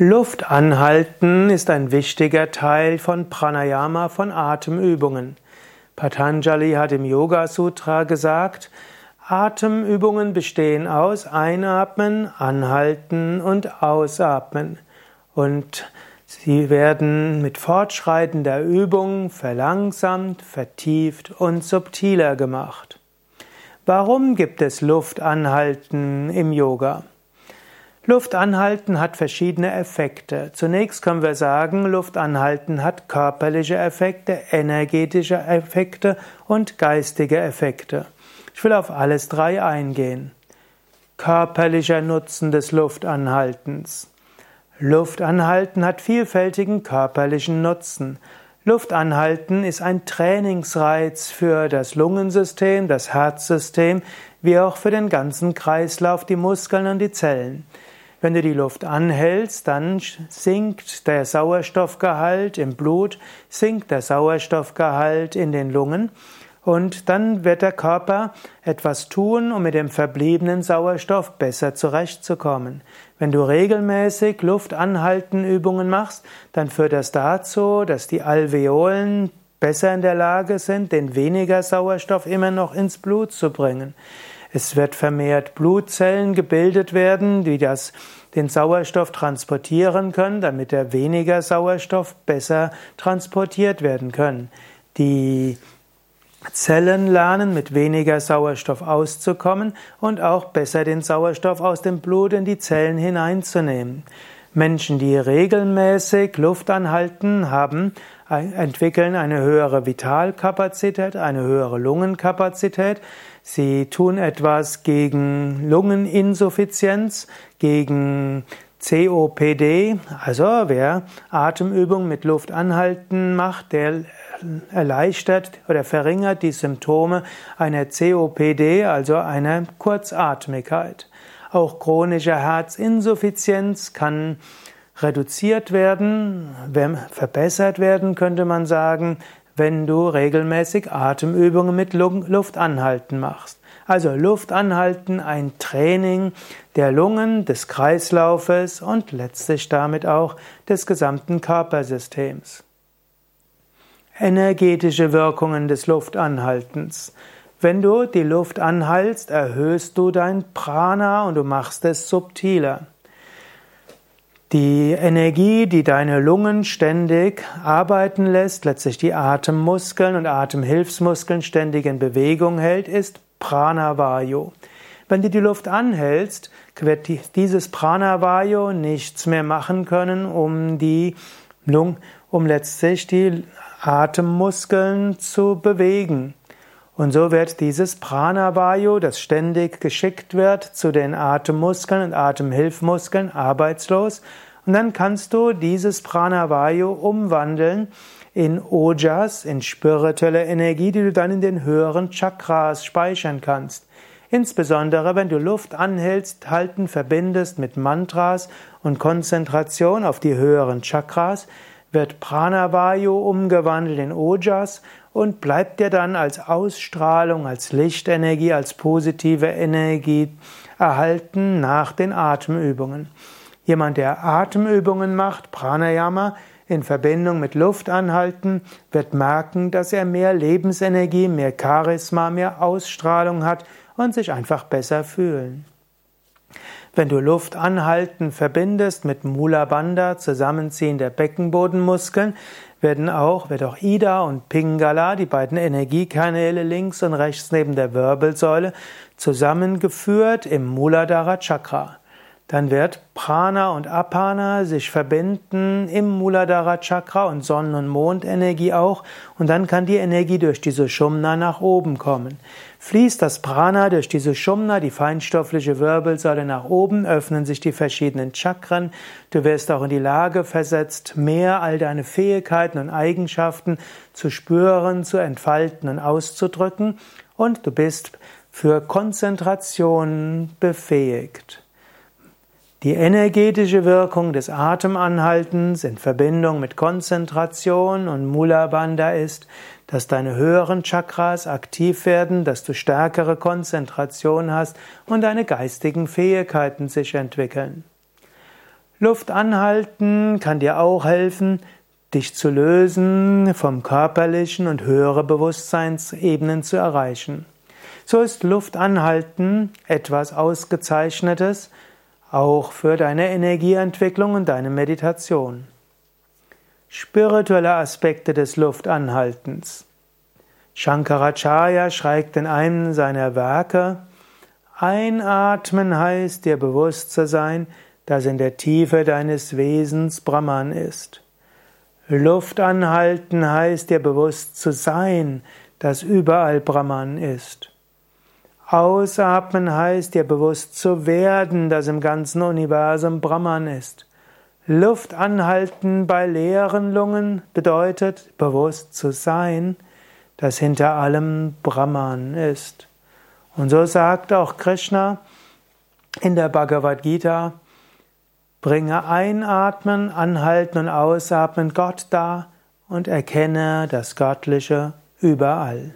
Luft anhalten ist ein wichtiger Teil von Pranayama, von Atemübungen. Patanjali hat im Yoga Sutra gesagt, Atemübungen bestehen aus Einatmen, Anhalten und Ausatmen. Und sie werden mit fortschreitender Übung verlangsamt, vertieft und subtiler gemacht. Warum gibt es Luftanhalten im Yoga? Luftanhalten hat verschiedene Effekte. Zunächst können wir sagen, Luftanhalten hat körperliche Effekte, energetische Effekte und geistige Effekte. Ich will auf alles drei eingehen. Körperlicher Nutzen des Luftanhaltens. Luftanhalten hat vielfältigen körperlichen Nutzen. Luftanhalten ist ein Trainingsreiz für das Lungensystem, das Herzsystem, wie auch für den ganzen Kreislauf, die Muskeln und die Zellen. Wenn du die Luft anhältst, dann sinkt der Sauerstoffgehalt im Blut, sinkt der Sauerstoffgehalt in den Lungen und dann wird der Körper etwas tun, um mit dem verbliebenen Sauerstoff besser zurechtzukommen. Wenn du regelmäßig Luftanhaltenübungen machst, dann führt das dazu, dass die Alveolen besser in der Lage sind, den weniger Sauerstoff immer noch ins Blut zu bringen. Es wird vermehrt Blutzellen gebildet werden, die das, den Sauerstoff transportieren können, damit der weniger Sauerstoff besser transportiert werden können. Die Zellen lernen, mit weniger Sauerstoff auszukommen und auch besser den Sauerstoff aus dem Blut in die Zellen hineinzunehmen. Menschen, die regelmäßig Luft anhalten, haben, entwickeln eine höhere Vitalkapazität, eine höhere Lungenkapazität. Sie tun etwas gegen Lungeninsuffizienz, gegen COPD. Also wer Atemübungen mit Luft anhalten macht, der erleichtert oder verringert die Symptome einer COPD, also einer Kurzatmigkeit. Auch chronische Herzinsuffizienz kann reduziert werden, verbessert werden, könnte man sagen, wenn du regelmäßig Atemübungen mit Luftanhalten machst. Also Luftanhalten, ein Training der Lungen, des Kreislaufes und letztlich damit auch des gesamten Körpersystems. Energetische Wirkungen des Luftanhaltens. Wenn du die Luft anhaltst, erhöhst du dein Prana und du machst es subtiler. Die Energie, die deine Lungen ständig arbeiten lässt, letztlich die Atemmuskeln und Atemhilfsmuskeln ständig in Bewegung hält, ist Pranavayu. Wenn du die Luft anhältst, wird dieses Pranavayu nichts mehr machen können, um die um letztlich die Atemmuskeln zu bewegen. Und so wird dieses Pranavayu, das ständig geschickt wird zu den Atemmuskeln und Atemhilfmuskeln, arbeitslos. Und dann kannst du dieses Pranavayu umwandeln in Ojas, in spirituelle Energie, die du dann in den höheren Chakras speichern kannst. Insbesondere wenn du Luft anhältst, halten, verbindest mit Mantras und Konzentration auf die höheren Chakras, wird Pranavayu umgewandelt in Ojas und bleibt dir dann als Ausstrahlung, als Lichtenergie, als positive Energie erhalten nach den Atemübungen. Jemand, der Atemübungen macht, Pranayama, in Verbindung mit Luft anhalten, wird merken, dass er mehr Lebensenergie, mehr Charisma, mehr Ausstrahlung hat und sich einfach besser fühlen. Wenn du Luft anhalten verbindest mit Mula Bandha, Zusammenziehen der Beckenbodenmuskeln, werden auch, wird auch Ida und Pingala, die beiden Energiekanäle links und rechts neben der Wirbelsäule, zusammengeführt im Muladhara Chakra. Dann wird Prana und Apana sich verbinden im Muladhara Chakra und Sonnen- und Mondenergie auch und dann kann die Energie durch die Sushumna nach oben kommen. Fließt das Prana durch die Sushumna, die feinstoffliche Wirbelsäule nach oben, öffnen sich die verschiedenen Chakren. Du wirst auch in die Lage versetzt, mehr all deine Fähigkeiten und Eigenschaften zu spüren, zu entfalten und auszudrücken und du bist für Konzentration befähigt. Die energetische Wirkung des Atemanhaltens in Verbindung mit Konzentration und Mula Bandha ist, dass deine höheren Chakras aktiv werden, dass du stärkere Konzentration hast und deine geistigen Fähigkeiten sich entwickeln. Luft anhalten kann dir auch helfen, dich zu lösen vom körperlichen und höhere Bewusstseinsebenen zu erreichen. So ist Luft anhalten etwas Ausgezeichnetes, auch für deine Energieentwicklung und deine Meditation. Spirituelle Aspekte des Luftanhaltens. Shankaracharya schreibt in einem seiner Werke, Einatmen heißt dir bewusst zu sein, dass in der Tiefe deines Wesens Brahman ist. Luft anhalten heißt dir bewusst zu sein, dass überall Brahman ist. Ausatmen heißt dir bewusst zu werden, dass im ganzen Universum Brahman ist. Luft anhalten bei leeren Lungen bedeutet bewusst zu sein, dass hinter allem Brahman ist. Und so sagt auch Krishna in der Bhagavad Gita, bringe einatmen, anhalten und ausatmen Gott dar und erkenne das Göttliche überall.